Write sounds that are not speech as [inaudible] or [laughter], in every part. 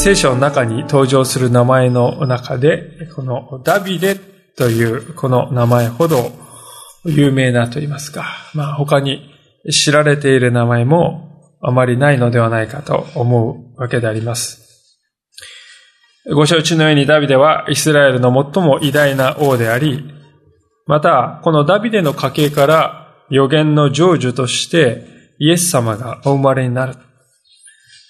聖書の中に登場する名前の中で、このダビデというこの名前ほど有名なと言いますか、まあ他に知られている名前もあまりないのではないかと思うわけであります。ご承知のようにダビデはイスラエルの最も偉大な王であり、またこのダビデの家系から予言の成就としてイエス様がお生まれになる。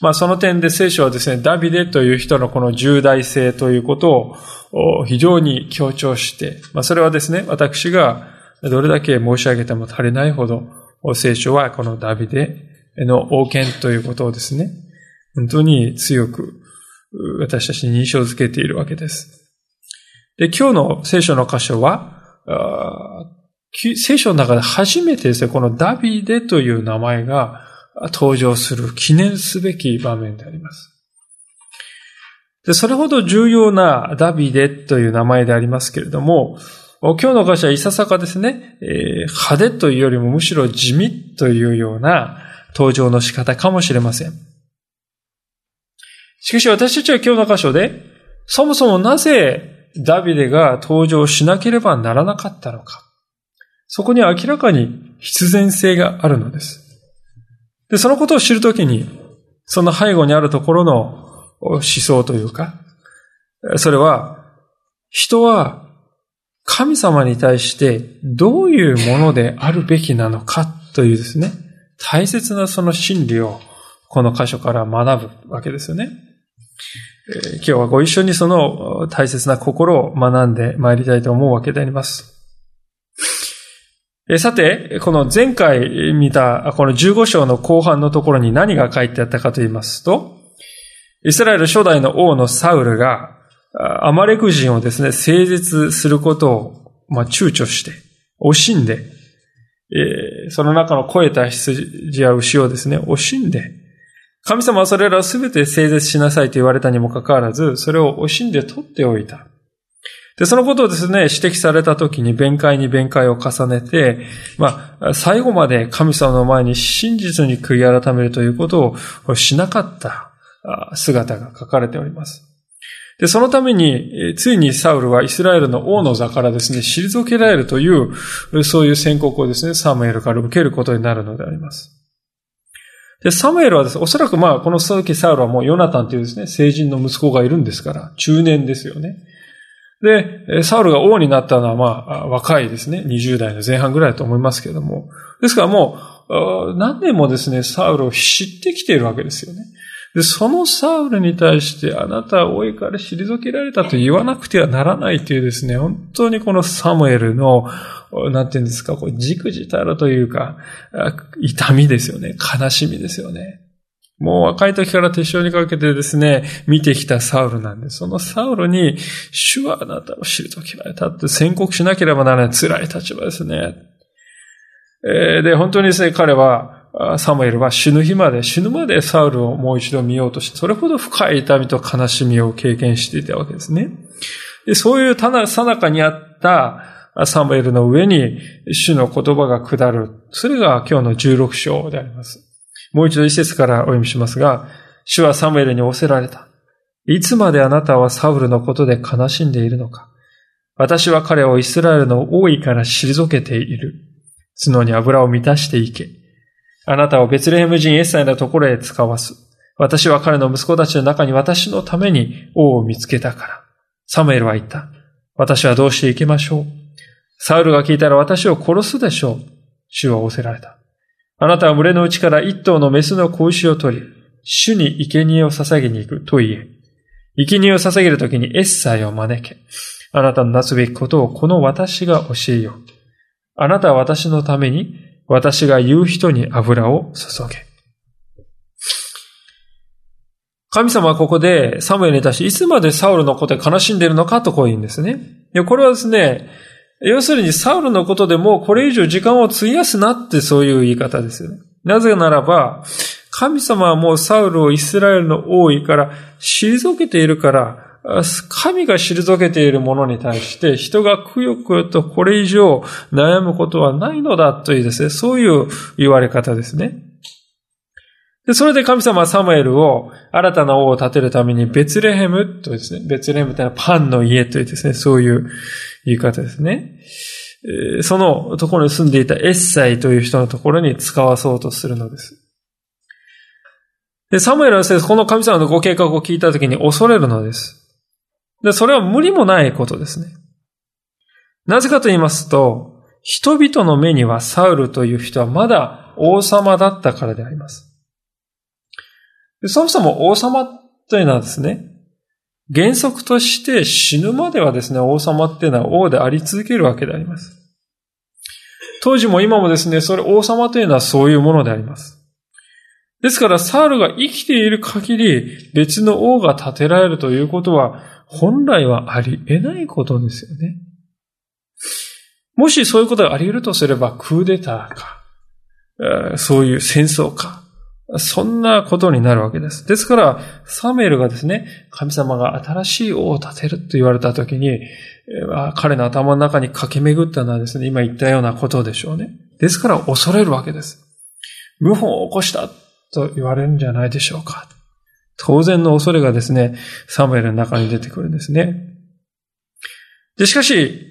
まあその点で聖書はですね、ダビデという人のこの重大性ということを非常に強調して、まあそれはですね、私がどれだけ申し上げても足りないほど、聖書はこのダビデの王権ということをですね、本当に強く私たちに印象づけているわけです。で、今日の聖書の箇所は、聖書の中で初めてですね、このダビデという名前が登場する記念すべき場面であります。で、それほど重要なダビデという名前でありますけれども、今日の歌詞はいささかですね、えー、派手というよりもむしろ地味というような登場の仕方かもしれません。しかし私たちは今日の箇所で、そもそもなぜダビデが登場しなければならなかったのか。そこに明らかに必然性があるのです。で、そのことを知るときに、その背後にあるところの思想というか、それは、人は神様に対してどういうものであるべきなのかというですね、大切なその真理をこの箇所から学ぶわけですよね。今日はご一緒にその大切な心を学んで参りたいと思うわけであります。さて、この前回見たこの15章の後半のところに何が書いてあったかと言いますと、イスラエル初代の王のサウルが、アマレク人をですね、誠実することを、まあ、躊躇して、惜しんで、えー、その中の肥えた羊や牛をですね、惜しんで、神様はそれらをすべて誠実しなさいと言われたにもかかわらず、それを惜しんで取っておいた。で、そのことをですね、指摘されたときに弁解に弁解を重ねて、まあ、最後まで神様の前に真実に悔い改めるということをしなかった姿が書かれております。で、そのために、ついにサウルはイスラエルの王の座からですね、退けられるという、そういう宣告をですね、サムエルから受けることになるのであります。で、サムエルはですね、おそらくまあ、この時サウルはもうヨナタンというですね、成人の息子がいるんですから、中年ですよね。で、サウルが王になったのはまあ、若いですね。20代の前半ぐらいだと思いますけれども。ですからもう、何年もですね、サウルを知ってきているわけですよね。で、そのサウルに対して、あなたは王位から退けられたと言わなくてはならないというですね、本当にこのサムエルの、なんていうんですか、こう、じくじたるというか、痛みですよね。悲しみですよね。もう若い時から手塩にかけてですね、見てきたサウルなんです。そのサウルに、主はあなたを知るときられたって宣告しなければならない辛い立場ですね。えー、で、本当にですね、彼は、サムエルは死ぬ日まで、死ぬまでサウルをもう一度見ようとして、それほど深い痛みと悲しみを経験していたわけですね。でそういうたな、さなかにあったサムエルの上に主の言葉が下る。それが今日の16章であります。もう一度一節からお読みしますが、主はサムエルに仰せられた。いつまであなたはサウルのことで悲しんでいるのか私は彼をイスラエルの王位から退けている。角に油を満たしていけ。あなたをベツレヘム人エッサイのところへ使わす。私は彼の息子たちの中に私のために王を見つけたから。サムエルは言った。私はどうして行きましょう。サウルが聞いたら私を殺すでしょう。主は仰せられた。あなたは群れのうちから一頭のメスの子牛を取り、主に生贄を捧げに行くと言え。生贄を捧げるときにエッサイを招け。あなたのなすべきことをこの私が教えよう。あなたは私のために、私が言う人に油を注げ。神様はここでサムエルに対していつまでサウルのことで悲しんでいるのかとこう言うんですね。これはですね、要するにサウルのことでもこれ以上時間を費やすなってそういう言い方ですよね。なぜならば、神様はもうサウルをイスラエルの王位から退けているから、神が退けているものに対して人がくよくよとこれ以上悩むことはないのだというですね、そういう言われ方ですね。で、それで神様はサムエルを新たな王を立てるためにベツレヘムとですね、ベツレヘムというのはパンの家というですね、そういう言い方ですね。そのところに住んでいたエッサイという人のところに使わそうとするのです。で、サムエルはですね、この神様のご計画を聞いたときに恐れるのです。で、それは無理もないことですね。なぜかと言いますと、人々の目にはサウルという人はまだ王様だったからであります。そもそも王様というのはですね、原則として死ぬまではですね、王様っていうのは王であり続けるわけであります。当時も今もですね、それ王様というのはそういうものであります。ですから、サウルが生きている限り、別の王が建てられるということは、本来はあり得ないことですよね。もしそういうことがあり得るとすれば、クーデターか、そういう戦争か、そんなことになるわけです。ですから、サムエルがですね、神様が新しい王を立てると言われたときに、彼の頭の中に駆け巡ったのはですね、今言ったようなことでしょうね。ですから恐れるわけです。謀反を起こしたと言われるんじゃないでしょうか。当然の恐れがですね、サムエルの中に出てくるんですね。で、しかし、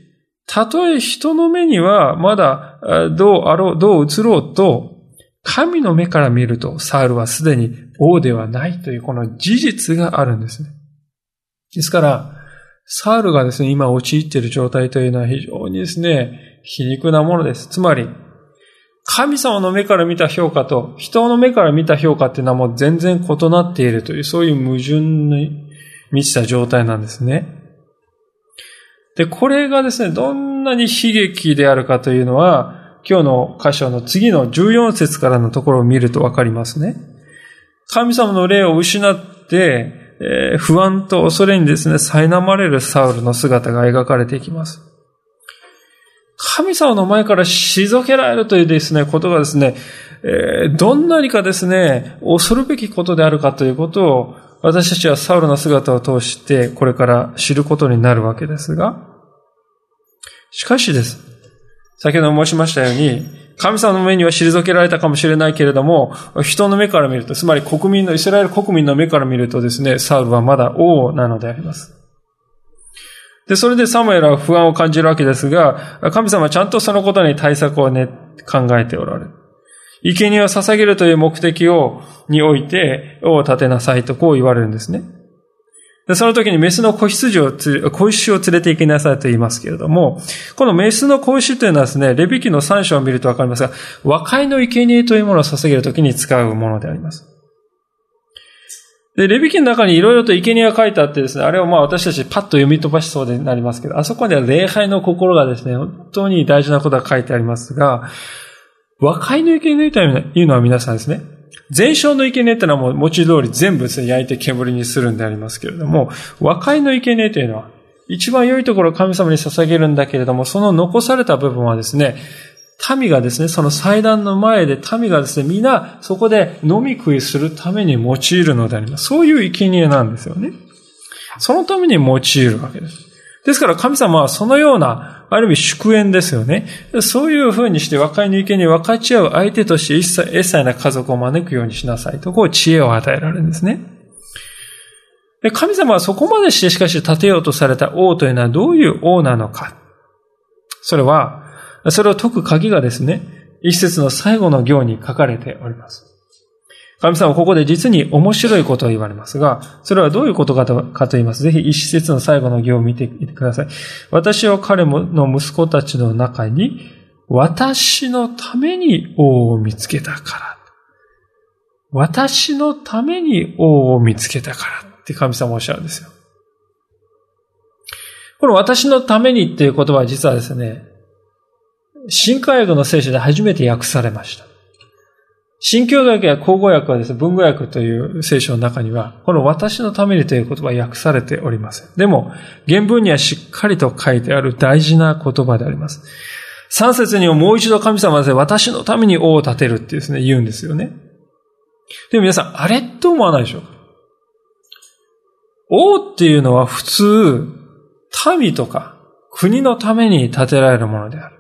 たとえ人の目にはまだどうあろう、どう映ろうと、神の目から見ると、サウルはすでに王ではないというこの事実があるんですね。ですから、サウルがですね、今陥っている状態というのは非常にですね、皮肉なものです。つまり、神様の目から見た評価と人の目から見た評価っていうのはもう全然異なっているという、そういう矛盾に満ちた状態なんですね。で、これがですね、どんなに悲劇であるかというのは、今日の箇所の次の14節からのところを見るとわかりますね。神様の霊を失って、えー、不安と恐れにですね、苛まれるサウルの姿が描かれていきます。神様の前から退けられるというですね、ことがですね、えー、どんなにかですね、恐るべきことであるかということを、私たちはサウルの姿を通して、これから知ることになるわけですが、しかしです。先ほど申しましたように、神様の目には退けられたかもしれないけれども、人の目から見ると、つまり国民の、イスラエル国民の目から見るとですね、サウルはまだ王なのであります。で、それでサムエルは不安を感じるわけですが、神様はちゃんとそのことに対策をね、考えておられる。生贄を捧げるという目的を、において、王を立てなさいとこう言われるんですね。で、その時にメスの子羊をつ、子牛を連れて行きなさいと言いますけれども、このメスの子牛というのはですね、レビキの3章を見るとわかりますが、和解の生贄というものを捧げる時に使うものであります。で、レビキの中にいろいろと生贄が書いてあってですね、あれをまあ私たちパッと読み飛ばしそうになりますけど、あそこには礼拝の心がですね、本当に大事なことが書いてありますが、和解の生贄というのは皆さんですね、全焼の生贄ってのはもう文字通り全部ですね、焼いて煙にするんでありますけれども、和解の生贄というのは、一番良いところを神様に捧げるんだけれども、その残された部分はですね、民がですね、その祭壇の前で民がですね、皆そこで飲み食いするために用いるのであります。そういう生贄なんですよね。そのために用いるわけです。ですから神様はそのような、ある意味祝宴ですよね。そういうふうにして和解の意見に分かち合う相手として一切、一切な家族を招くようにしなさいと、こう知恵を与えられるんですね。で神様はそこまでしてしかし立てようとされた王というのはどういう王なのか。それは、それを解く鍵がですね、一節の最後の行に書かれております。神様はここで実に面白いことを言われますが、それはどういうことかとかと言います。ぜひ一節の最後の行を見てみてください。私は彼の息子たちの中に、私のために王を見つけたから。私のために王を見つけたからって神様おっしゃるんですよ。この私のためにっていう言葉は実はですね、新海学の聖書で初めて訳されました。新教学や口語訳はですね、文語訳という聖書の中には、この私のためにという言葉は訳されておりません。でも、原文にはしっかりと書いてある大事な言葉であります。三節にももう一度神様はですね、私のために王を立てるってですね、言うんですよね。でも皆さん、あれと思わないでしょうか？王っていうのは普通、民とか国のために建てられるものである。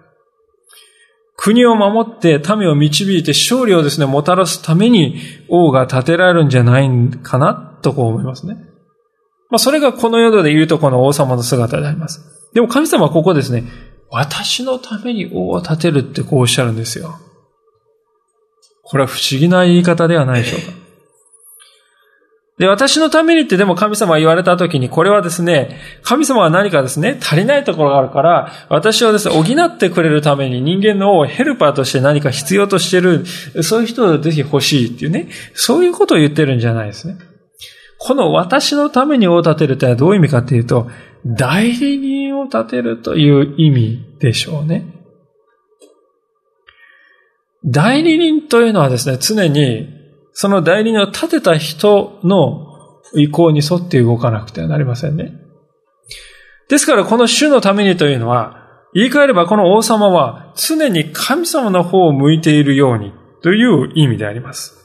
国を守って民を導いて勝利をですね、もたらすために王が建てられるんじゃないかなとこう思いますね。まあそれがこの世で言うとこの王様の姿であります。でも神様はここですね、私のために王を建てるってこうおっしゃるんですよ。これは不思議な言い方ではないでしょうか。で、私のためにってでも神様が言われたときに、これはですね、神様が何かですね、足りないところがあるから、私をですね、補ってくれるために人間のをヘルパーとして何か必要としてる、そういう人をぜひ欲しいっていうね、そういうことを言ってるんじゃないですね。この私のためにを立てるってのはどういう意味かっていうと、代理人を立てるという意味でしょうね。代理人というのはですね、常にその代理人を立てた人の意向に沿って動かなくてはなりませんね。ですからこの主のためにというのは、言い換えればこの王様は常に神様の方を向いているようにという意味であります。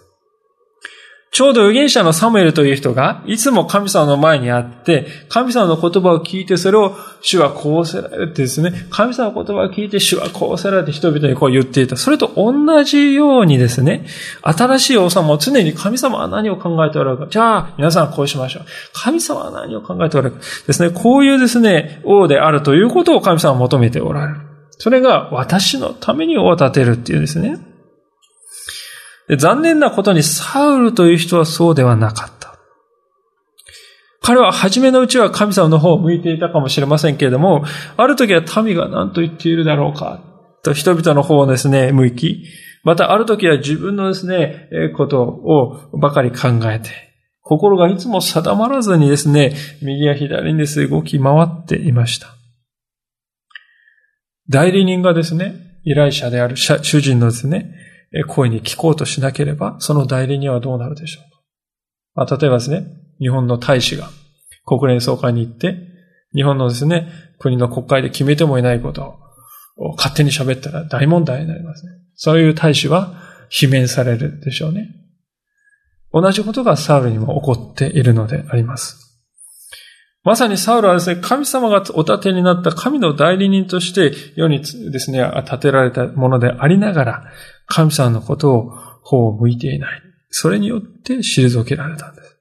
ちょうど預言者のサムエルという人が、いつも神様の前にあって、神様の言葉を聞いて、それを主はこうせられてですね、神様の言葉を聞いて、主はこうせられて人々にこう言っていた。それと同じようにですね、新しい王様も常に神様は何を考えておられるか。じゃあ、皆さんこうしましょう。神様は何を考えておられるか。ですね、こういうですね、王であるということを神様は求めておられる。それが私のために王を立てるっていうですね。残念なことにサウルという人はそうではなかった。彼は初めのうちは神様の方を向いていたかもしれませんけれども、ある時は民が何と言っているだろうか、と人々の方をですね、向き、またある時は自分のですね、ことをばかり考えて、心がいつも定まらずにですね、右や左にですね、動き回っていました。代理人がですね、依頼者である主人のですね、声に聞こうとしなければ、その代理人はどうなるでしょうか。まあ、例えばですね、日本の大使が国連総会に行って、日本のですね、国の国会で決めてもいないことを勝手に喋ったら大問題になりますね。そういう大使は罷免されるでしょうね。同じことがサウルにも起こっているのであります。まさにサウルはですね、神様がお立てになった神の代理人として世にですね、立てられたものでありながら、神様のことを方を向いていない。それによって退けられたんです。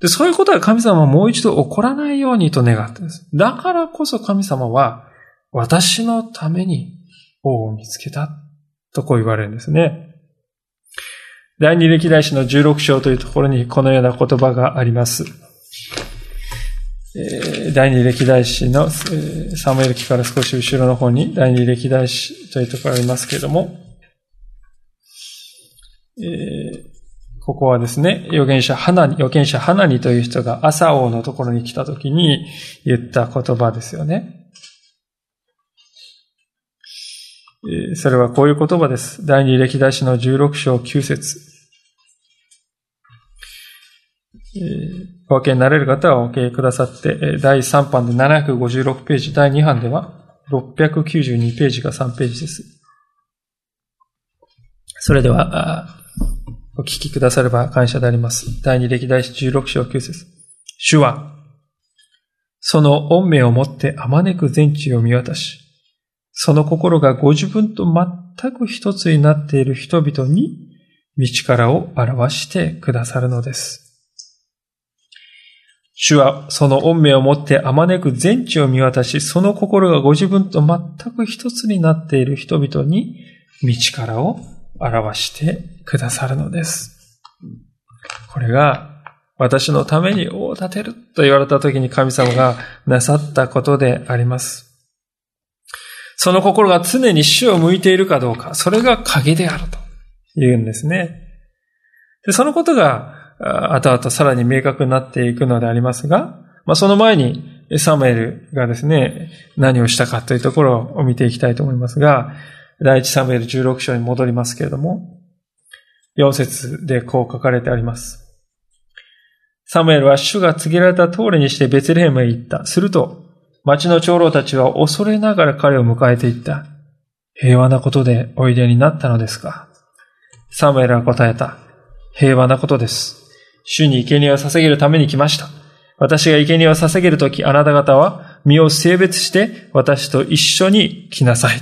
で、そういうことは神様はもう一度起こらないようにと願ったんです。だからこそ神様は、私のために王を見つけた。とこう言われるんですね。第二歴代史の16章というところにこのような言葉があります。第二歴代史のサムエル記から少し後ろの方に第二歴代史というところがありますけれども、ここはですね、預言者花に、預言者花にという人が朝王のところに来た時に言った言葉ですよね。それはこういう言葉です。第二歴代史の16章9節お分けになれる方はお分けくださって、第3版で756ページ、第2版では692ページが3ページです。それでは、お聞きくだされば感謝であります。第2歴代史16章9節主は、その恩命をもってあまねく全地を見渡し、その心がご自分と全く一つになっている人々に道からを表してくださるのです。主はその恩命をもってあまねく全地を見渡し、その心がご自分と全く一つになっている人々に道からを表してくださるのです。これが私のために王を立てると言われた時に神様がなさったことであります。その心が常に主を向いているかどうか、それが鍵であると言うんですね。でそのことが後々さらに明確になっていくのでありますが、まあ、その前にサムエルがですね、何をしたかというところを見ていきたいと思いますが、第一サムエル16章に戻りますけれども、4節でこう書かれてあります。サムエルは主が告げられた通りにしてベツレヘムへ行った。すると、町の長老たちは恐れながら彼を迎えていった。平和なことでおいでになったのですかサムエルは答えた。平和なことです。主に生贄を捧げるために来ました。私が生贄を捧げるとき、あなた方は身を性別して私と一緒に来なさい。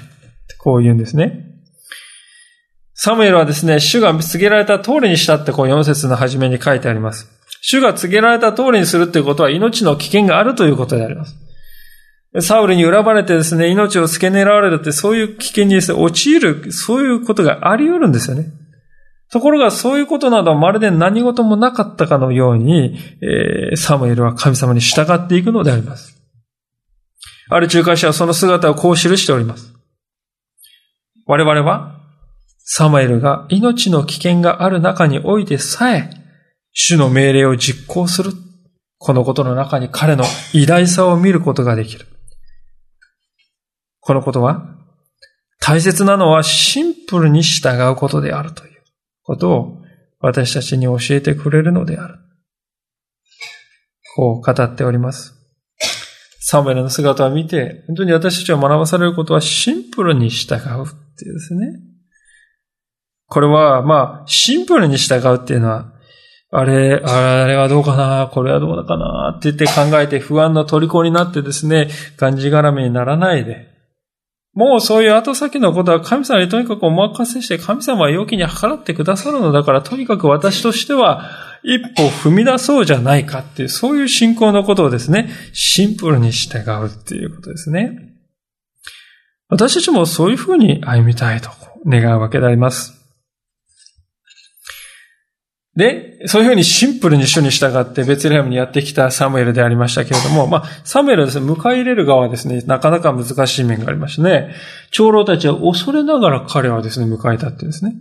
こう言うんですね。サムエルはですね、主が告げられた通りにしたってこう4節の初めに書いてあります。主が告げられた通りにするっていうことは命の危険があるということであります。サウルに恨まれてですね、命を付け狙われるってそういう危険にですね、陥る、そういうことがあり得るんですよね。ところがそういうことなどまるで何事もなかったかのように、えー、サムエルは神様に従っていくのであります。ある仲介者はその姿をこう記しております。我々は、サムエルが命の危険がある中においてさえ、主の命令を実行する。このことの中に彼の偉大さを見ることができる。このことは、大切なのはシンプルに従うことであるということを私たちに教えてくれるのである。こう語っております。サムエルの姿を見て、本当に私たちが学ばされることはシンプルに従うっていうですね。これは、まあ、シンプルに従うっていうのは、あれ、あれはどうかな、これはどうだかな、って言って考えて不安の虜になってですね、がんじがらめにならないで、もうそういう後先のことは神様にとにかくお任せして、神様は容器に計らってくださるのだから、とにかく私としては、一歩踏み出そうじゃないかっていう、そういう信仰のことをですね、シンプルに従うっていうことですね。私たちもそういうふうに歩みたいと願うわけであります。で、そういうふうにシンプルに主に従ってベツレヘムにやってきたサムエルでありましたけれども、まあ、サムエルはですね、迎え入れる側はですね、なかなか難しい面がありましてね、長老たちは恐れながら彼はですね、迎えたってですね、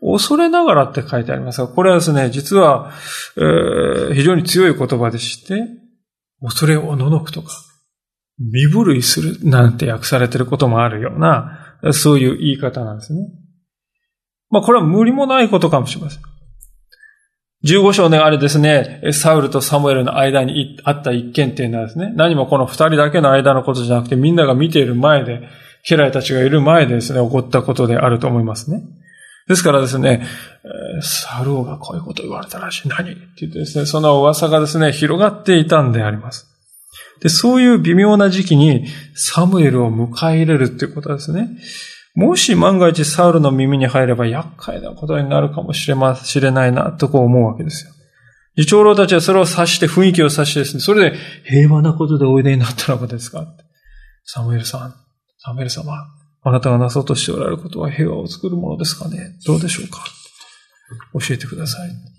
恐れながらって書いてありますが、これはですね、実は、えー、非常に強い言葉でして、恐れをののくとか、身震いするなんて訳されてることもあるような、そういう言い方なんですね。まあ、これは無理もないことかもしれません。15章であれですね、サウルとサムエルの間にあった一件っていうのはですね、何もこの二人だけの間のことじゃなくて、みんなが見ている前で、家来たちがいる前でですね、起こったことであると思いますね。ですからですね、サルオがこういうこと言われたらしい。何って言ってですね、その噂がですね、広がっていたんであります。で、そういう微妙な時期にサムエルを迎え入れるっていうことですね。もし万が一サウルの耳に入れば厄介なことになるかもしれま、しれないな、とこう思うわけですよ。次長老たちはそれを察して、雰囲気を察してですね、それで平和なことでおいでになったのかですかサムエルさん、サムエル様、あなたがなそうとしておられることは平和を作るものですかねどうでしょうか教えてください。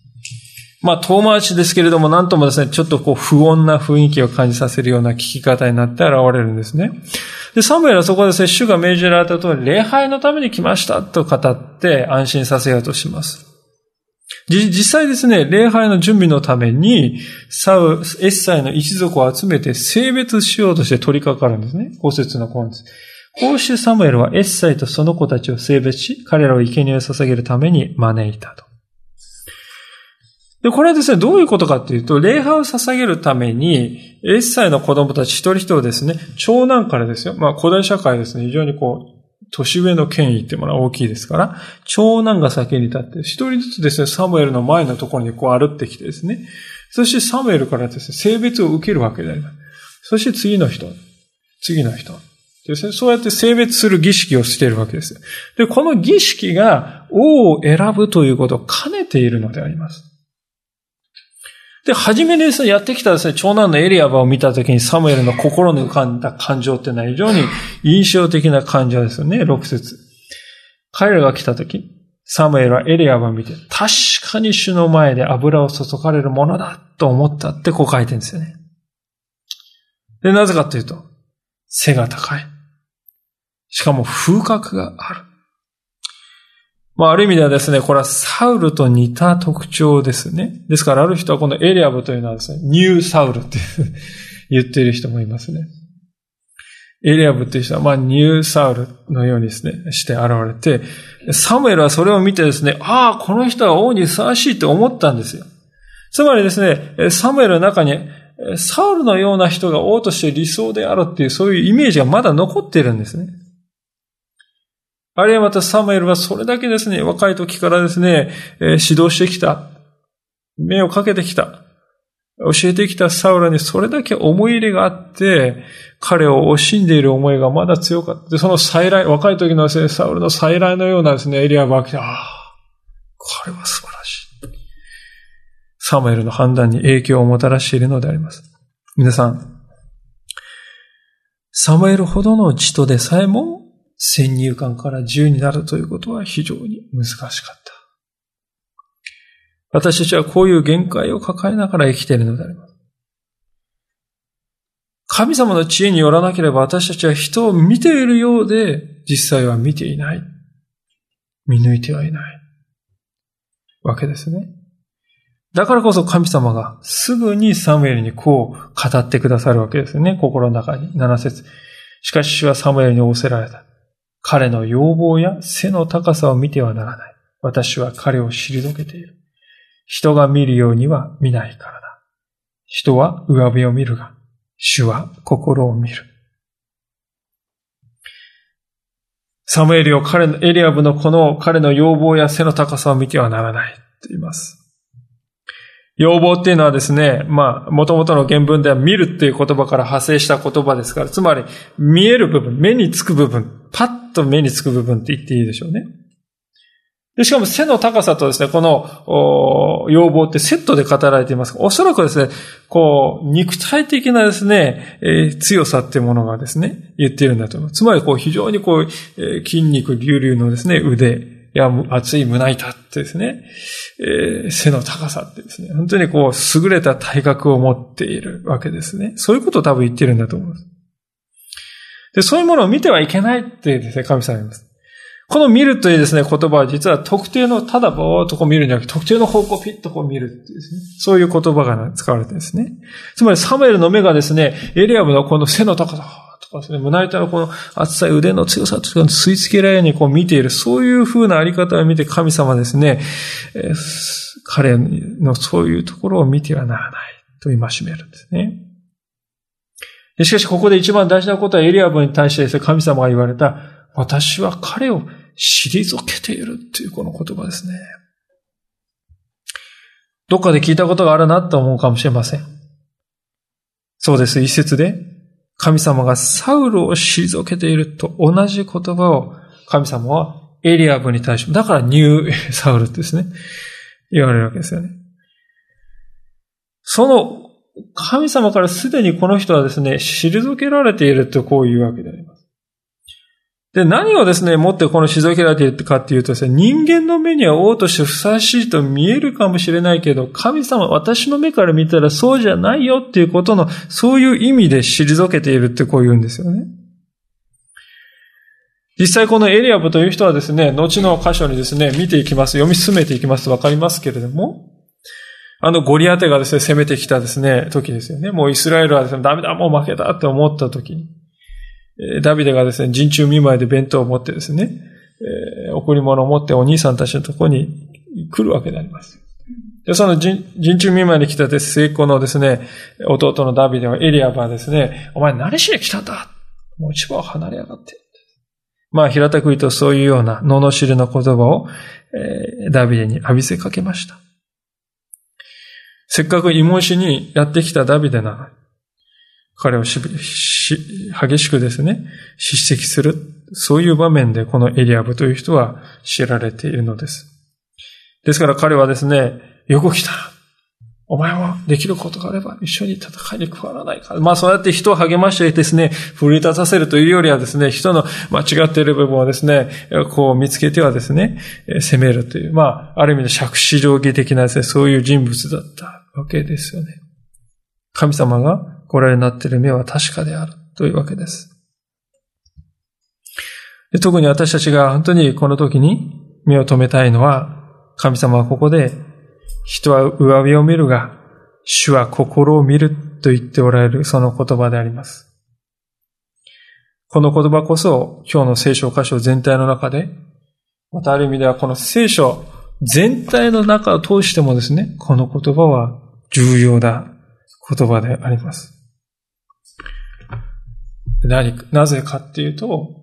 まあ、遠回しですけれども、なんともですね、ちょっとこう、不穏な雰囲気を感じさせるような聞き方になって現れるんですね。で、サムエルはそこで接主が命じられた通り、礼拝のために来ましたと語って安心させようとします。実際ですね、礼拝の準備のために、サウ、エッサイの一族を集めて性別しようとして取り掛かるんですね。五節の根です。こうしてサムエルはエッサイとその子たちを性別し、彼らを生贄を捧げるために招いたと。で、これはですね、どういうことかっていうと、礼拝を捧げるために、エッサイの子供たち一人一人ですね、長男からですよ。まあ、古代社会ですね、非常にこう、年上の権威っていうものは大きいですから、長男が先に立って、一人ずつですね、サムエルの前のところにこう歩ってきてですね、そしてサムエルからですね、性別を受けるわけであります。そして次の人、次の人。ですね、そうやって性別する儀式をしているわけです。で、この儀式が王を選ぶということを兼ねているのであります。で、初めにですね、やってきたですね、長男のエリアバを見たときにサムエルの心に浮かんだ感情っていうのは非常に [laughs] 印象的な感情ですよね、6節彼らが来たとき、サムエルはエリアバを見て、確かに主の前で油を注がれるものだと思ったってこう書いてるんですよね。で、なぜかというと、背が高い。しかも風格がある。まあ、ある意味ではですね、これはサウルと似た特徴ですね。ですから、ある人はこのエリアブというのはですね、ニューサウルって言ってる人もいますね。エリアブという人は、まあ、ニューサウルのようにですね、して現れて、サムエルはそれを見てですね、ああ、この人は王にふさわしいと思ったんですよ。つまりですね、サムエルの中に、サウルのような人が王として理想であるっていう、そういうイメージがまだ残っているんですね。あるいはまたサムエルはそれだけですね、若い時からですね、指導してきた。目をかけてきた。教えてきたサウルにそれだけ思い入れがあって、彼を惜しんでいる思いがまだ強かった。で、その再来、若い時のですね、サウルの再来のようなですね、エリアが来て、ああ、これは素晴らしい。サムエルの判断に影響をもたらしているのであります。皆さん、サムエルほどの地とでさえも先入観から自由になるということは非常に難しかった。私たちはこういう限界を抱えながら生きているのであります。神様の知恵によらなければ私たちは人を見ているようで実際は見ていない。見抜いてはいない。わけですね。だからこそ神様がすぐにサムエルにこう語ってくださるわけですよね。心の中に。7節しかし主はサムエルに仰せられた。彼の要望や背の高さを見てはならない。私は彼を退けている。人が見るようには見ないからだ。人は上辺を見るが、主は心を見る。サムエルを彼の、エリアブのこの彼の要望や背の高さを見てはならないと言います。要望っていうのはですね、まあ、元々の原文では見るっていう言葉から派生した言葉ですから、つまり、見える部分、目につく部分、パッと目につく部分って言っていいでしょうね。でしかも背の高さとですね、この要望ってセットで語られています。おそらくですね、こう、肉体的なですね、えー、強さっていうものがですね、言っているんだと思う。つまり、こう、非常にこう、えー、筋肉隆々のですね、腕、や、熱い胸板ってですね、えー、背の高さってですね、本当にこう、優れた体格を持っているわけですね。そういうことを多分言ってるんだと思います。で、そういうものを見てはいけないってですね、神様言います。この見るというですね、言葉は実は特定の、ただぼーっとこう見るんじゃなくて、特定の方向をピッとこう見るっていうですね、そういう言葉が使われてですね。つまりサムエルの目がですね、エリアムのこの背の高さ、とかですね、胸板のこの厚さ、腕の強さとか吸い付けられるようにこう見ている、そういう風なあり方を見て神様ですね、えー、彼のそういうところを見てはならないと戒めるんですね。しかし、ここで一番大事なことはエリアブに対してですね、神様が言われた、私は彼を退けているっていうこの言葉ですね。どっかで聞いたことがあるなと思うかもしれません。そうです。一節で、神様がサウルを退けていると同じ言葉を神様はエリアブに対して、だからニューサウルですね。言われるわけですよね。その神様からすでにこの人はですね、退けられているとこういうわけであります。で、何をですね、持ってこの退けられているかっていうとですね、人間の目には王としてふさわしいと見えるかもしれないけど、神様、私の目から見たらそうじゃないよっていうことの、そういう意味で退けているってこう言うんですよね。実際このエリアブという人はですね、後の箇所にですね、見ていきます、読み進めていきますとわかりますけれども、あのゴリアテがですね、攻めてきたですね、時ですよね。もうイスラエルはですね、ダメだ、もう負けたって思った時に、ダビデがですね、人中見舞いで弁当を持ってですね、えー、贈り物を持ってお兄さんたちのところに来るわけであります。で、その人中見舞いに来たです、成功のですね、弟のダビデはエリアバはですね、お前何しに来たんだ？もう一番離れやがって。まあ、平たく言うとそういうような罵りの言葉を、えー、ダビデに浴びせかけました。せっかく芋石にやってきたダビデなのに、彼をしし激しくですね、叱責する。そういう場面でこのエリアブという人は知られているのです。ですから彼はですね、よく来た。お前はできることがあれば一緒に戦いに加わらないか。まあそうやって人を励ましてですね、奮い立たせるというよりはですね、人の間違っている部分をですね、こう見つけてはですね、責めるという、まあある意味で借子定規的なですね、そういう人物だったわけですよね。神様がご覧になっている目は確かであるというわけです。で特に私たちが本当にこの時に目を留めたいのは、神様はここで、人は上辺を見るが、主は心を見ると言っておられるその言葉であります。この言葉こそ今日の聖書箇所全体の中で、またある意味ではこの聖書全体の中を通してもですね、この言葉は重要な言葉であります。何、なぜかっていうと、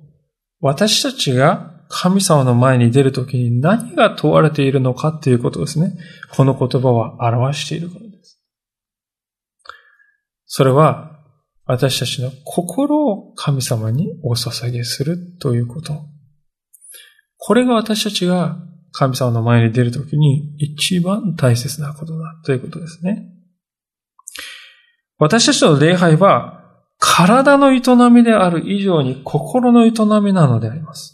私たちが神様の前に出るときに何が問われているのかっていうことですね。この言葉は表しているからです。それは、私たちの心を神様にお捧げするということ。これが私たちが神様の前に出るときに一番大切なことだということですね。私たちの礼拝は体の営みである以上に心の営みなのであります。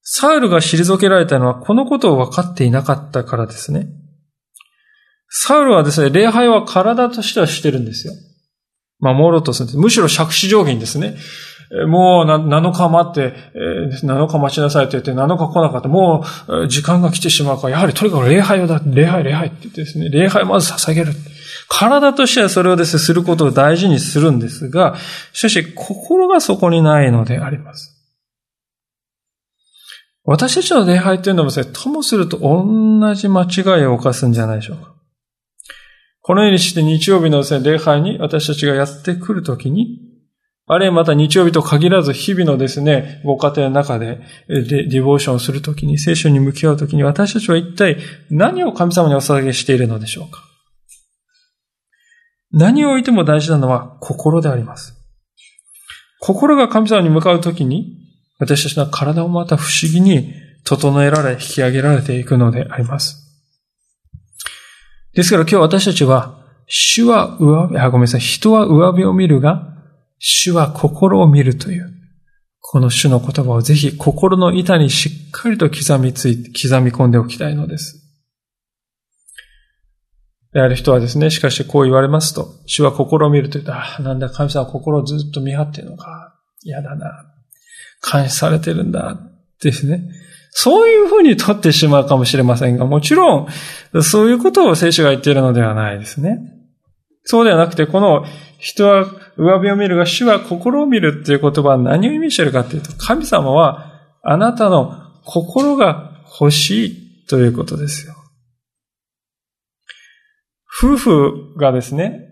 サウルが退けられたのはこのことを分かっていなかったからですね。サウルはですね、礼拝は体としてはしてるんですよ。守ろうとするんです。むしろ借子定規ですね。もう7日待って、7日待ちなさいと言って7日来なかった。もう時間が来てしまうから、やはりとにかく礼拝をだ、礼拝、礼拝って言ってですね、礼拝をまず捧げる。体としてはそれをですね、することを大事にするんですが、しかし心がそこにないのであります。私たちの礼拝というのはですね、ともすると同じ間違いを犯すんじゃないでしょうか。このようにして日曜日のですね、礼拝に私たちがやってくるときに、あるいはまた日曜日と限らず日々のですね、ご家庭の中でディボーションするときに、聖書に向き合うときに私たちは一体何を神様にお捧げしているのでしょうか？何を置いても大事なのは心であります。心が神様に向かうときに、私たちの体をまた不思議に整えられ、引き上げられていくのであります。ですから今日私たちは、主は上、あ、ごめんなさい、人は上辺を見るが、主は心を見るという、この主の言葉をぜひ心の板にしっかりと刻みつい、刻み込んでおきたいのです。である人はですね、しかしこう言われますと、主は心を見ると言ったら、なんだ神様は心をずっと見張っているのか。嫌だな。監視されてるんだ。ですね。そういうふうに取ってしまうかもしれませんが、もちろん、そういうことを聖書が言っているのではないですね。そうではなくて、この人は上辺を見るが、主は心を見るっていう言葉は何を意味しているかというと、神様はあなたの心が欲しいということですよ。夫婦がですね、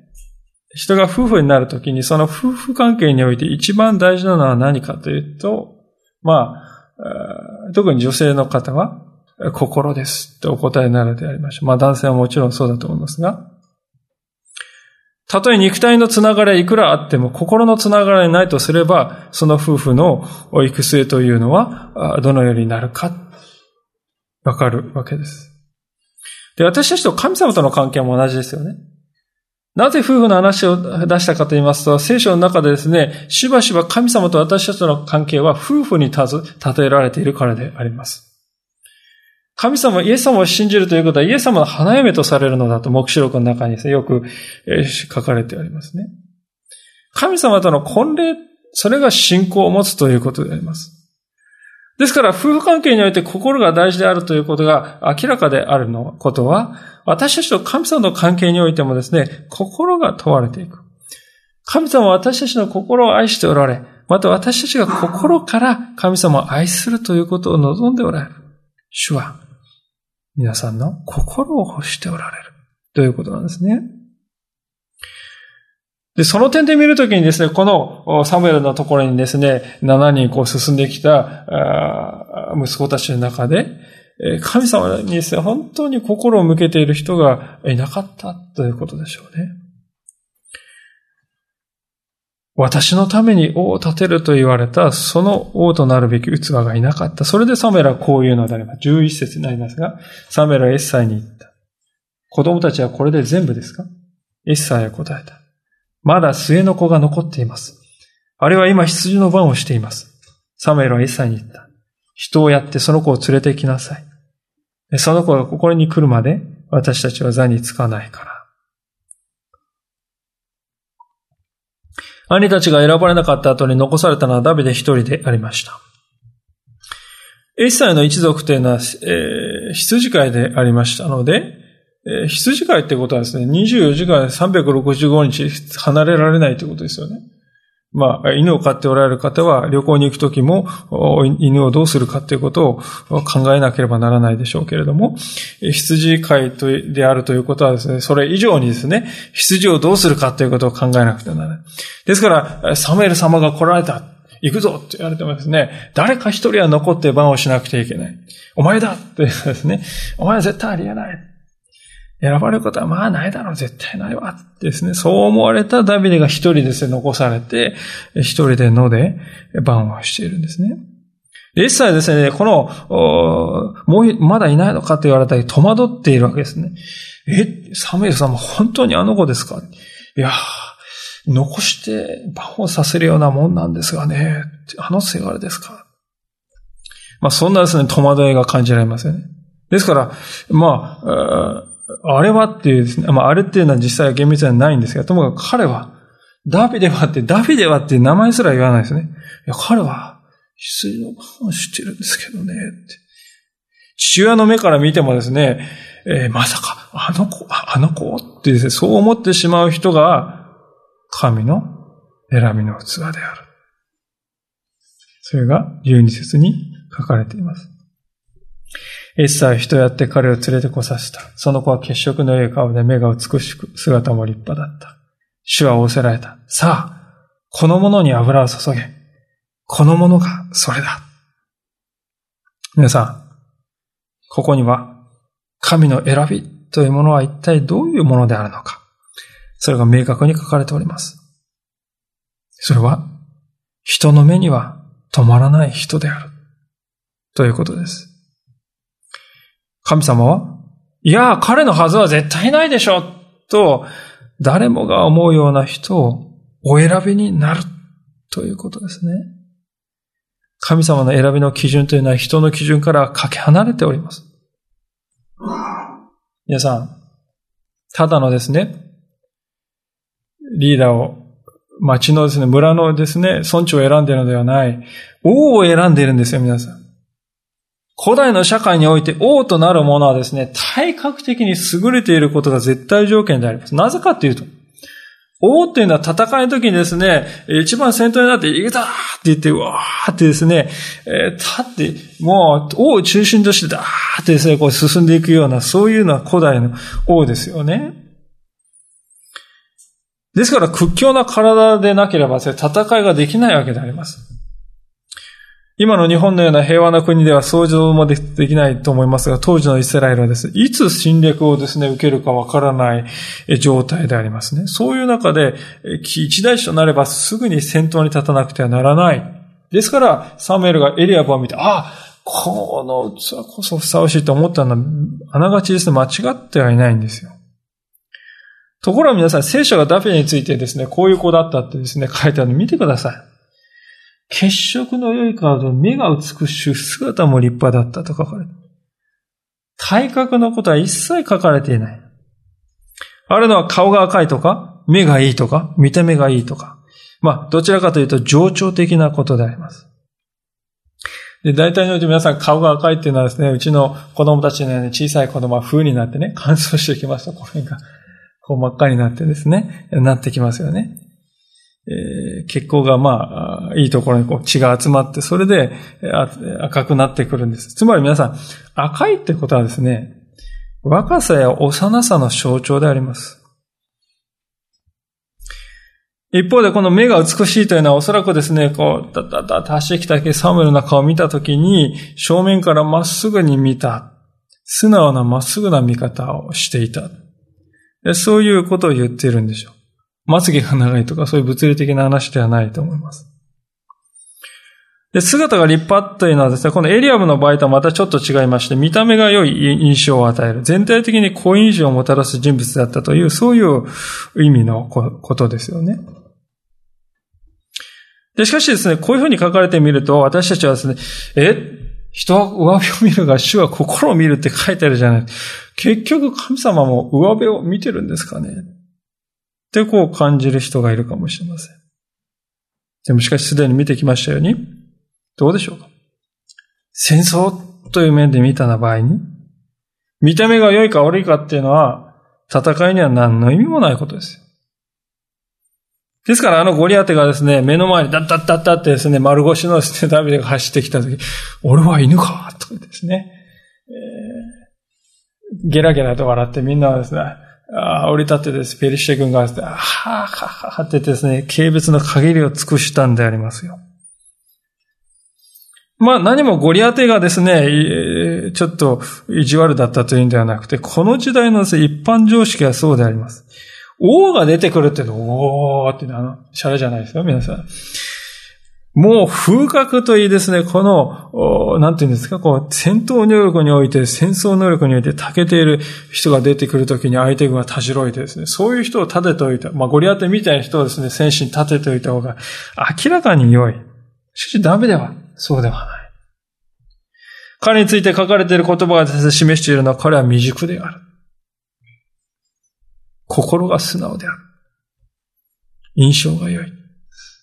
人が夫婦になるときに、その夫婦関係において一番大事なのは何かというと、まあ、特に女性の方は、心ですってお答えになるでありましょう。まあ男性はもちろんそうだと思いますが、たとえ肉体のつながりはいくらあっても、心のつながりないとすれば、その夫婦の育成というのは、どのようになるか、わかるわけです。で、私たちと神様との関係も同じですよね。なぜ夫婦の話を出したかと言いますと、聖書の中でですね、しばしば神様と私たちとの関係は夫婦に例えられているからであります。神様、イエス様を信じるということは、イエス様の花嫁とされるのだと、目視録の中にですね、よく書かれてありますね。神様との婚礼、それが信仰を持つということであります。ですから、夫婦関係において心が大事であるということが明らかであるのことは、私たちと神様の関係においてもですね、心が問われていく。神様は私たちの心を愛しておられ、また私たちが心から神様を愛するということを望んでおられる。主は、皆さんの心を欲しておられる。ということなんですね。で、その点で見るときにですね、このサムエルのところにですね、7人こう進んできた息子たちの中で、神様にですね、本当に心を向けている人がいなかったということでしょうね。私のために王を立てると言われた、その王となるべき器がいなかった。それでサメラはこういうのであれば、11節になりますが、サメラはエッサイに言った。子供たちはこれで全部ですか？エッサイは答えた。まだ末の子が残っています。あれは今羊の番をしています。サムエルはエッサイに言った。人をやってその子を連れてきなさい。その子がここに来るまで私たちは座につかないから。兄たちが選ばれなかった後に残されたのはダビデ一人でありました。エッサイの一族というのは、えー、羊飼いでありましたので、えー、羊飼いってことはですね、24時間365日離れられないということですよね。まあ、犬を飼っておられる方は旅行に行くときも犬をどうするかということを考えなければならないでしょうけれども、羊飼いであるということはですね、それ以上にですね、羊をどうするかということを考えなくてはならない。ですから、サムエル様が来られた。行くぞって言われてもですね、誰か一人は残って番をしなくてはいけない。お前だってですね、お前は絶対ありえない。選ばれることはまあないだろう、絶対ないわ。ですね。そう思われたダビデが一人ですね、残されて、一人で野で番をしているんですね。一切ですね、この、もう、まだいないのかと言われたり戸惑っているわけですね。え、サムエルさんも本当にあの子ですか？いや残して番をさせるようなもんなんですがね、あのせがれですか？まあそんなですね、戸惑いが感じられますよね。ですから、まあ、あれはっていうですね、まあ、あれっていうのは実際は厳密にはないんですが、ともかく彼は、ダビデはって、ダビデはって名前すら言わないですね。いや、彼は、羊の番を知ってるんですけどね、って。父親の目から見てもですね、えー、まさか、あの子、あの子ってですね、そう思ってしまう人が、神の選びの器である。それが、十二節に書かれています。エッサー人やって彼を連れてこさせた。その子は血色の良い顔で目が美しく、姿も立派だった。主は仰せられた。さあ、このものに油を注げ。このものがそれだ。皆さん、ここには、神の選びというものは一体どういうものであるのか。それが明確に書かれております。それは、人の目には止まらない人である。ということです。神様は、いや、彼のはずは絶対ないでしょと、誰もが思うような人をお選びになるということですね。神様の選びの基準というのは人の基準からかけ離れております。皆さん、ただのですね、リーダーを、町のですね、村のですね、村長を選んでいるのではない、王を選んでいるんですよ、皆さん。古代の社会において王となる者はですね、体格的に優れていることが絶対条件であります。なぜかというと、王っていうのは戦いの時にですね、一番先頭になって、いけたって言って、わーってですね、えー、立って、もう、王を中心として、だーってですね、こう進んでいくような、そういうのは古代の王ですよね。ですから、屈強な体でなければ、戦いができないわけであります。今の日本のような平和な国では想像もできないと思いますが、当時のイスラエルはですね、いつ侵略をですね、受けるかわからない状態でありますね。そういう中で、一大使となればすぐに先頭に立たなくてはならない。ですから、サムエルがエリアブを見て、ああ、この器こそふさわしいと思ったのは、あながちですね、間違ってはいないんですよ。ところが皆さん、聖書がダフィネについてですね、こういう子だったってですね、書いてあるの見てください。血色の良い顔と目が美しく姿も立派だったと書かれて体格のことは一切書かれていない。あるのは顔が赤いとか、目がいいとか、見た目がいいとか。まあ、どちらかというと情緒的なことであります。で、大体のうち皆さん顔が赤いっていうのはですね、うちの子供たちのように小さい子供は風になってね、乾燥してきますと、これが、こう真っ赤になってですね、なってきますよね。えー、血行がまあ、いいところにこう血が集まって、それで赤くなってくるんです。つまり皆さん、赤いってことはですね、若さや幼さの象徴であります。一方でこの目が美しいというのはおそらくですね、こう、だだだ足してきたサムエルの顔を見たときに、正面からまっすぐに見た。素直なまっすぐな見方をしていた。そういうことを言っているんでしょう。まつげが長いとかそういう物理的な話ではないと思います。で、姿が立派というのはですね、このエリアムの場合とはまたちょっと違いまして、見た目が良い印象を与える。全体的に好印象をもたらす人物だったという、そういう意味のことですよね。で、しかしですね、こういうふうに書かれてみると、私たちはですね、え？人は上辺を見るが、主は心を見るって書いてあるじゃない。結局神様も上辺を見てるんですかねってこう感じる人がいるかもしれません。でもしかしすでに見てきましたように、どうでしょうか？戦争という面で見たな場合に、見た目が良いか悪いかっていうのは、戦いには何の意味もないことです。ですからあのゴリアテがですね、目の前にダッダッダッダってですね、丸腰のですね、ダビデが走ってきたとき、俺は犬かとかですね、えー、ゲラゲラと笑ってみんなはですね、あ降り立ってです、ペリシテ軍がですね、はぁはぁはぁってですね、軽蔑の限りを尽くしたんでありますよ。まあ何もゴリアテがですね、ちょっと意地悪だったというんではなくて、この時代のですね、一般常識はそうであります。王が出てくるっていうの、おーってあの、シャレじゃないですよ、皆さん。もう風格といいですね、この、なんていうんですか、こう、戦闘能力において、戦争能力において長けている人が出てくるときに相手軍はたじろいてですね、そういう人を立てておいた。まあ、ゴリアテみたいな人をですね、戦士に立てておいた方が明らかに良い。しかしダメでは、そうではない。彼について書かれている言葉がですね、示しているのは彼は未熟である。心が素直である。印象が良い。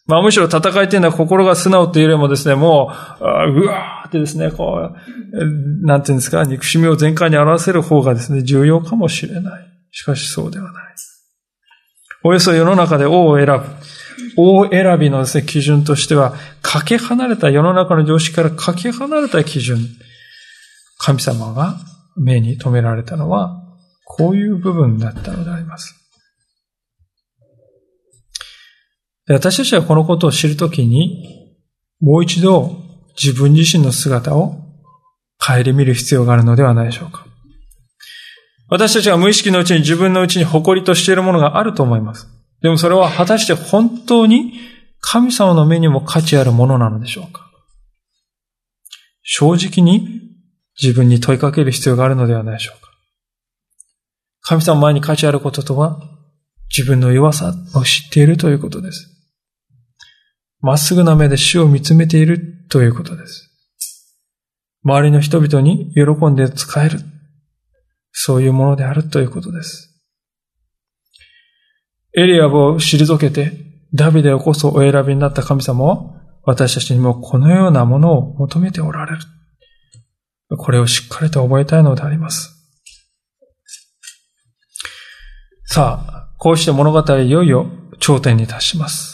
まあむしろ戦いというのは心が素直というよりもですね、もう、うわーってですね、こう、なんていうんですか、憎しみを全開に表せる方がですね、重要かもしれない。しかしそうではない。およそ世の中で王を選ぶ。王選びのですね、基準としては、かけ離れた世の中の常識からかけ離れた基準。神様が目に留められたのは、こういう部分だったのであります。私たちはこのことを知るときに、もう一度自分自身の姿を顧みる必要があるのではないでしょうか。私たちは無意識のうちに自分のうちに誇りとしているものがあると思います。でもそれは果たして本当に神様の目にも価値あるものなのでしょうか正直に自分に問いかける必要があるのではないでしょうか神様前に価値あることとは、自分の弱さを知っているということです。まっすぐな目で主を見つめているということです。周りの人々に喜んで使える。そういうものであるということです。エリアを退けて、ダビデをこそお選びになった神様は、私たちにもこのようなものを求めておられる。これをしっかりと覚えたいのであります。さあ、こうして物語いよいよ頂点に達します。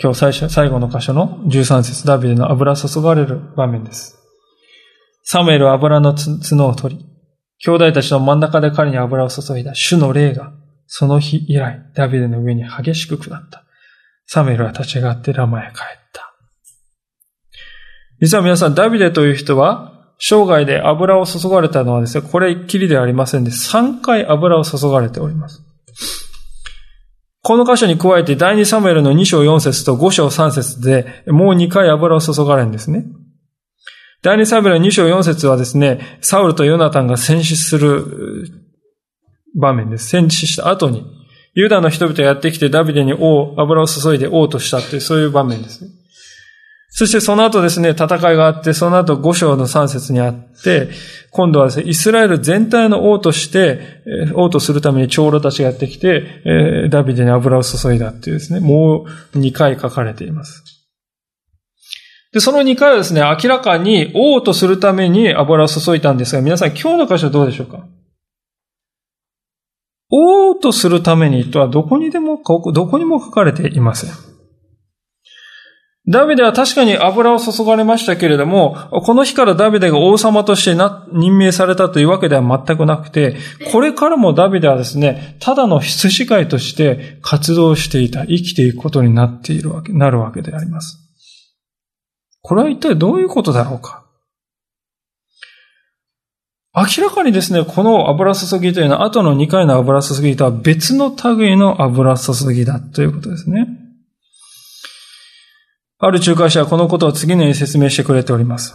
今日最初、最後の箇所の13節ダビデの油注がれる場面です。サムエルは油の角を取り、兄弟たちの真ん中で彼に油を注いだ主の霊が、その日以来、ダビデの上に激しく下った。サムエルは立ち上がってラマへ帰った。実は皆さん、ダビデという人は、生涯で油を注がれたのはですね、これっきりではありませんで、3回油を注がれております。この箇所に加えて、第2サムエルの2章4節と5章3節で、もう2回油を注がれるんですね。第2サムエルの2章4節はですね、サウルとヨナタンが戦死する場面です。戦死した後に、ユダの人々がやってきてダビデに王、油を注いで王としたという、そういう場面です。そしてその後ですね、戦いがあって、その後五章の三節にあって、今度はですね、イスラエル全体の王として、王とするために長老たちがやってきて、ダビデに油を注いだっていうですね、もう二回書かれています。で、その二回はですね、明らかに王とするために油を注いだんですが、皆さん今日の箇所どうでしょうか？王とするためにとはどこにでも、どこにも書かれていません。ダビデは確かに油を注がれましたけれども、この日からダビデが王様として任命されたというわけでは全くなくて、これからもダビデはですね、ただの羊飼いとして活動していた、生きていくことになっているわけ、なるわけであります。これは一体どういうことだろうか？明らかにですね、この油注ぎというのは、後の2回の油注ぎとは別の類の油注ぎだということですね。ある仲介者はこのことを次のように説明してくれております。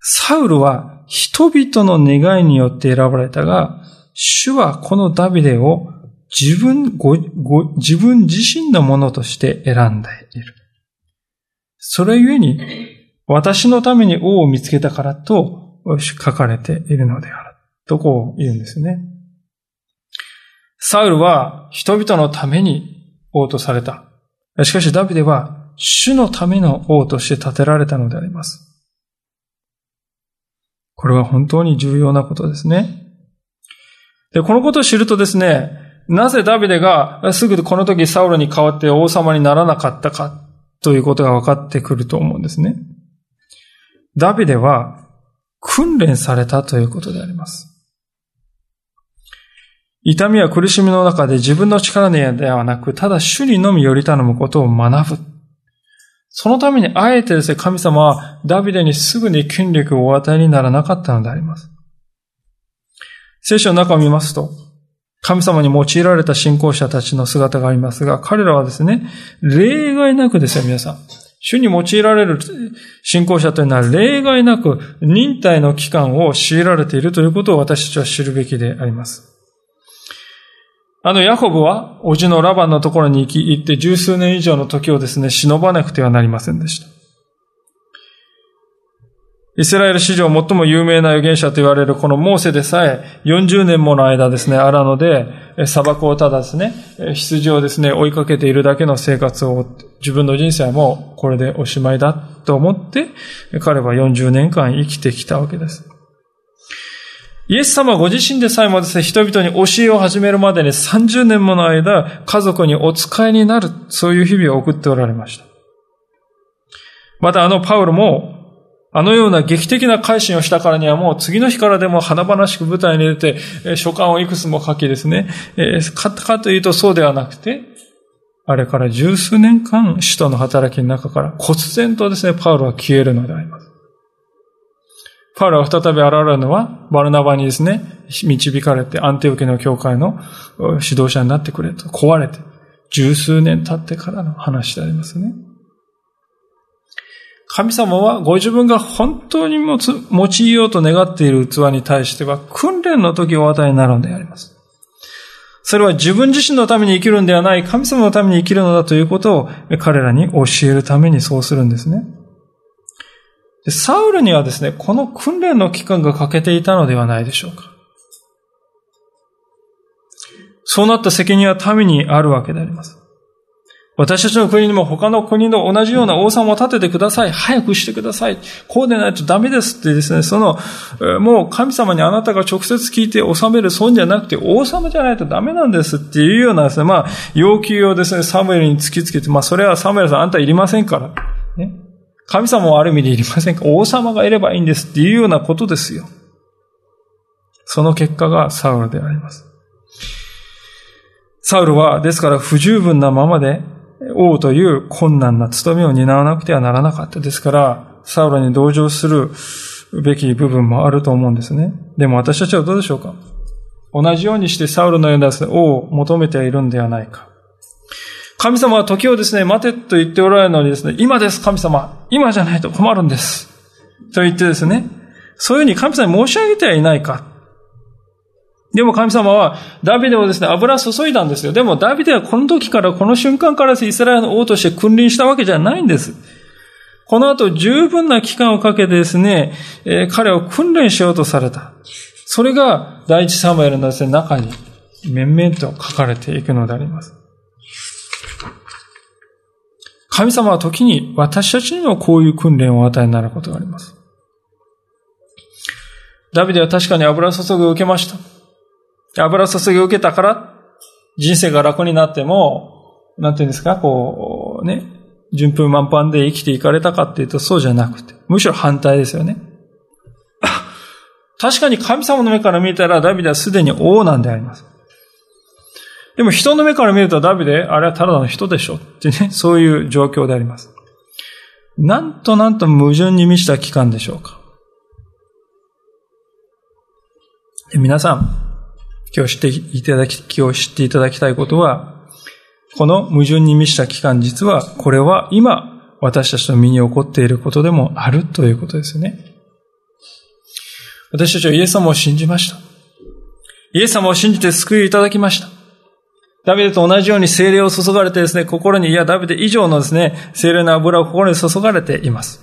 サウルは人々の願いによって選ばれたが、主はこのダビデを自分、ご、ご、自分自身のものとして選んでいる。それゆえに、私のために王を見つけたからと書かれているのである。とこう言うんですね。サウルは人々のために王とされた。しかしダビデは主のための王として建てられたのであります。これは本当に重要なことですね。で、このことを知るとですね、なぜダビデがすぐこの時サウルに代わって王様にならなかったかということが分かってくると思うんですね。ダビデは訓練されたということであります。痛みや苦しみの中で自分の力ではなく、ただ主にのみより頼むことを学ぶ。そのためにあえてですね、神様はダビデにすぐに権力をお与えにならなかったのであります。聖書の中を見ますと、神様に用いられた信仰者たちの姿がありますが、彼らはですね、例外なくですよ、皆さん。主に用いられる信仰者というのは例外なく忍耐の期間を強いられているということを私たちは知るべきであります。あのヤコブは、おじのラバンのところに行き、行って十数年以上の時をですね、忍ばなくてはなりませんでした。イスラエル史上最も有名な預言者と言われるこのモーセでさえ、40年もの間ですね、荒野で、砂漠をただですね、羊をですね、追いかけているだけの生活を、自分の人生はもうこれでおしまいだと思って、彼は40年間生きてきたわけです。イエス様ご自身でさえもですね、人々に教えを始めるまでに30年もの間、家族にお使いになる、そういう日々を送っておられました。またあのパウロも、あのような劇的な改心をしたからにはもう次の日からでも華々しく舞台に出て、書簡をいくつも書きですね、えー、かかというとそうではなくて、あれから十数年間、使徒の働きの中から忽然とですね、パウロは消えるのであります。パウロが再び現れるのは、バルナバにですね、導かれて、アンテオケの教会の指導者になってくれと、壊れて、十数年経ってからの話でありますね。神様はご自分が本当に持つ、用いようと願っている器に対しては、訓練の時をお与えになるのであります。それは自分自身のために生きるんではない、神様のために生きるのだということを彼らに教えるためにそうするんですね。でサウルにはですね、この訓練の期間が欠けていたのではないでしょうか。そうなった責任は民にあるわけであります。私たちの国にも他の国の同じような王様を立ててください。早くしてください。こうでないとダメですってですね、その、もう神様にあなたが直接聞いて治める損じゃなくて王様じゃないとダメなんですっていうようなですね、まあ、要求をですね、サムエルに突きつけて、まあ、それはサムエルさんあんたいりませんから。神様はある意味でいりませんか？王様がいればいいんですっていうようなことですよ。その結果がサウルであります。サウルは、ですから不十分なままで王という困難な務めを担わなくてはならなかった。ですから、サウルに同情するべき部分もあると思うんですね。でも私たちはどうでしょうか？同じようにしてサウルのような王を求めているんではないか。神様は時をですね、待てと言っておられるのにですね、今です、神様。今じゃないと困るんです。と言ってですね、そういうふうに神様に申し上げてはいないか。でも神様は、ダビデをですね、油注いだんですよ。でもダビデはこの時から、この瞬間からイスラエルの王として君臨したわけじゃないんです。この後十分な期間をかけてですね、えー、彼を訓練しようとされた。それが第一サムエルのですね、中に面々と書かれていくのであります。神様は時に私たちにもこういう訓練を与えになることがあります。ダビデは確かに油注ぎを受けました。油注ぎを受けたから、人生が楽になっても、なんていうんですか、こう、ね、順風満帆で生きていかれたかっていうとそうじゃなくて、むしろ反対ですよね。確かに神様の目から見たらダビデはすでに王なんであります。でも人の目から見るとダビデ、あれはただの人でしょってね、そういう状況であります。なんとなんと矛盾に満ちた期間でしょうか。皆さん、今日知っていただき、今日知っていただきたいことは、この矛盾に満ちた期間、実はこれは今、私たちの身に起こっていることでもあるということですよね。私たちはイエス様を信じました。イエス様を信じて救いをいただきました。ダビデと同じように精霊を注がれてですね、心に、いや、ダビデ以上のですね、精霊の油を心に注がれています。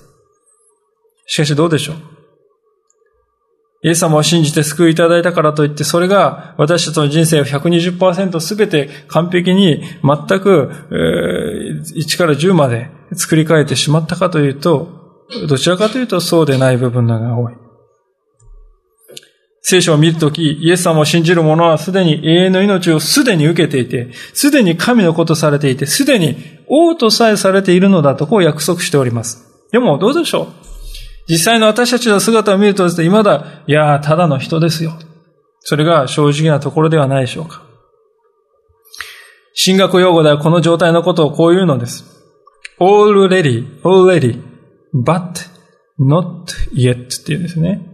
しかしどうでしょう？イエス様を信じて救いいただいたからといって、それが私たちの人生を120%すべて完璧に全く、えー、1から10まで作り変えてしまったかというと、どちらかというとそうでない部分が多い。聖書を見るとき、イエス様を信じる者はすでに永遠の命をすでに受けていて、すでに神のことされていて、すでに王とさえされているのだとこう約束しております。でもどうでしょう？実際の私たちの姿を見るとですね、未だ、いやーただの人ですよ。それが正直なところではないでしょうか。進学用語ではこの状態のことをこう言うのです。already, already, but not yet って言うんですね。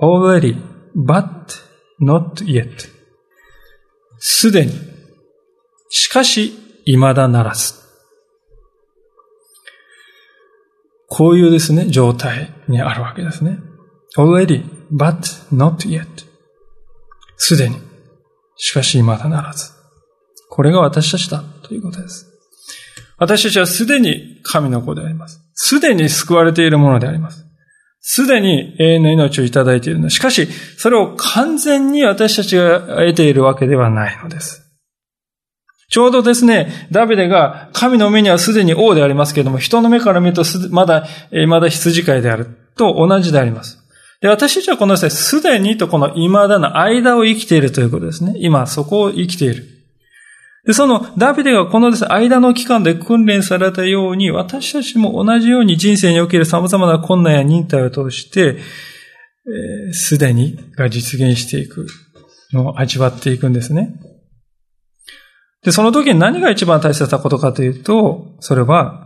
Already, but not yet. すでに。しかし、未だならず。こういうですね、状態にあるわけですね。already, but not yet. すでに。しかし、未だならず。これが私たちだということです。私たちはすでに神の子であります。すでに救われているものであります。すでに永遠の命をいただいているの。しかし、それを完全に私たちが得ているわけではないのです。ちょうどですね、ダビデが神の目にはすでに王でありますけれども、人の目から見るとまだ、まだ羊飼いであると同じであります。で、私たちはこの際、すでにとこの未だの間を生きているということですね。今、そこを生きている。で、そのダビデがこのです、ね、間の期間で訓練されたように、私たちも同じように人生における様々な困難や忍耐を通して、す、えー、で、にが実現していくのを味わっていくんですね。で、その時に何が一番大切なことかというと、それは、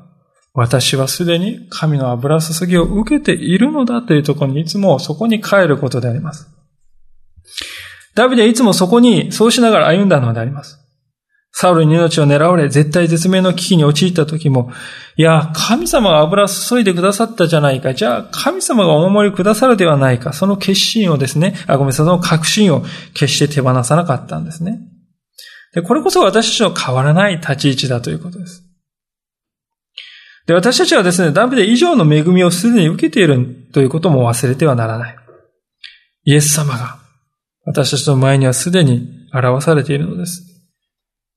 私はすでに神の油注ぎを受けているのだというところにいつもそこに帰ることであります。ダビデはいつもそこにそうしながら歩んだのであります。サウルに命を狙われ、絶対絶命の危機に陥った時も、いや、神様が油注いでくださったじゃないか。じゃあ、神様がお守りくださるではないか。その決心をですね、あ、ごめんなさい、その確信を決して手放さなかったんですね。で、これこそ私たちの変わらない立ち位置だということです。で、私たちはですね、ダビデ以上の恵みをすでに受けているということも忘れてはならない。イエス様が私たちの前にはすでに表されているのです。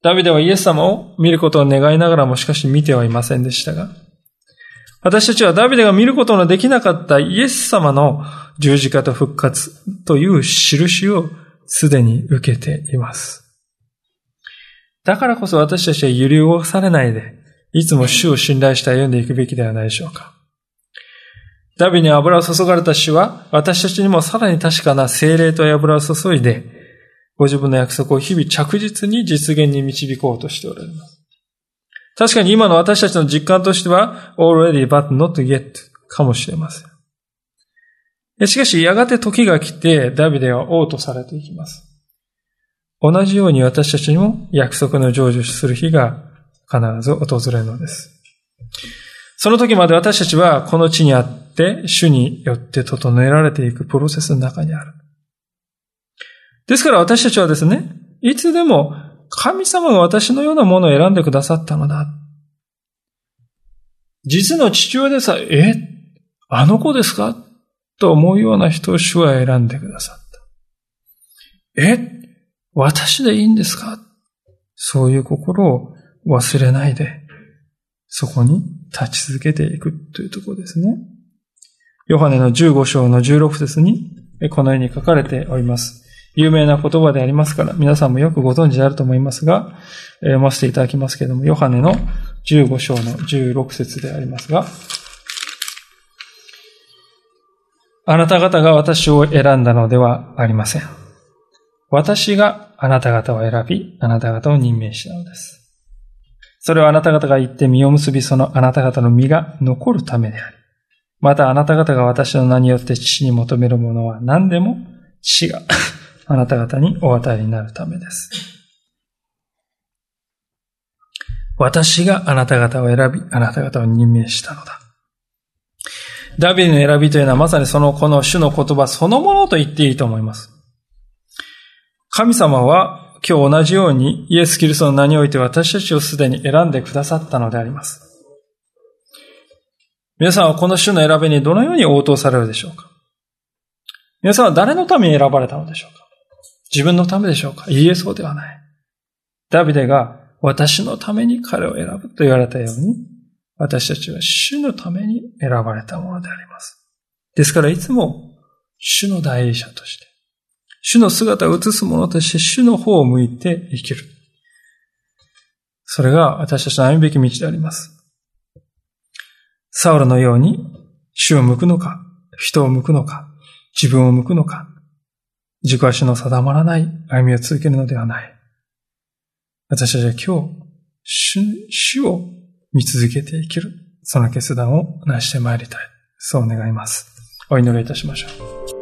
ダビデはイエス様を見ることを願いながらもしかし見てはいませんでしたが、私たちはダビデが見ることのできなかったイエス様の十字架と復活という印をすでに受けています。だからこそ私たちは揺り動かされないで、いつも主を信頼して歩んでいくべきではないでしょうか。ダビに油を注がれた主は、私たちにもさらに確かな精霊と油を注いで、ご自分の約束を日々着実に実現に導こうとしておられます。確かに今の私たちの実感としては、already but not yet かもしれません。しかし、やがて時が来て、ダビデは王とされていきます。同じように私たちにも約束の成就する日が必ず訪れるのです。その時まで私たちはこの地にあって、主によって整えられていくプロセスの中にある。ですから私たちはですね、いつでも神様が私のようなものを選んでくださったのだ。実の父親でさえ、あの子ですか？と思うような人を主は選んでくださった。え、私でいいんですか？そういう心を忘れないで、そこに立ち続けていくというところですね。ヨハネの15章の16節にこのように書かれております。有名な言葉でありますから、皆さんもよくご存知であると思いますが、読ませていただきますけれども、ヨハネの15章の16節でありますが、あなた方が私を選んだのではありません。私があなた方を選び、あなた方を任命したのです。それはあなた方が言って実を結び、そのあなた方の実が残るためであり、またあなた方が私の名によって父に求めるものは何でも父があなた方にお与えになるためです。私があなた方を選び、あなた方を任命したのだ。ダビデの選びというのはまさにそのこの主の言葉そのものと言っていいと思います。神様は今日同じようにイエス・キリストの名において私たちをすでに選んでくださったのであります。皆さんはこの主の選びにどのように応答されるでしょうか皆さんは誰のために選ばれたのでしょうか自分のためでしょうか？いえ、そうではない。ダビデが私のために彼を選ぶと言われたように、私たちは主のために選ばれたものであります。ですからいつも主の代理者として、主の姿を映す者として主の方を向いて生きる。それが私たちの歩むべき道であります。サウルのように主を向くのか、人を向くのか、自分を向くのか、自己足の定まらない歩みを続けるのではない。私たちは今日、主主を見続けて生きる、その決断を成してまいりたい。そう願います。お祈りいたしましょう。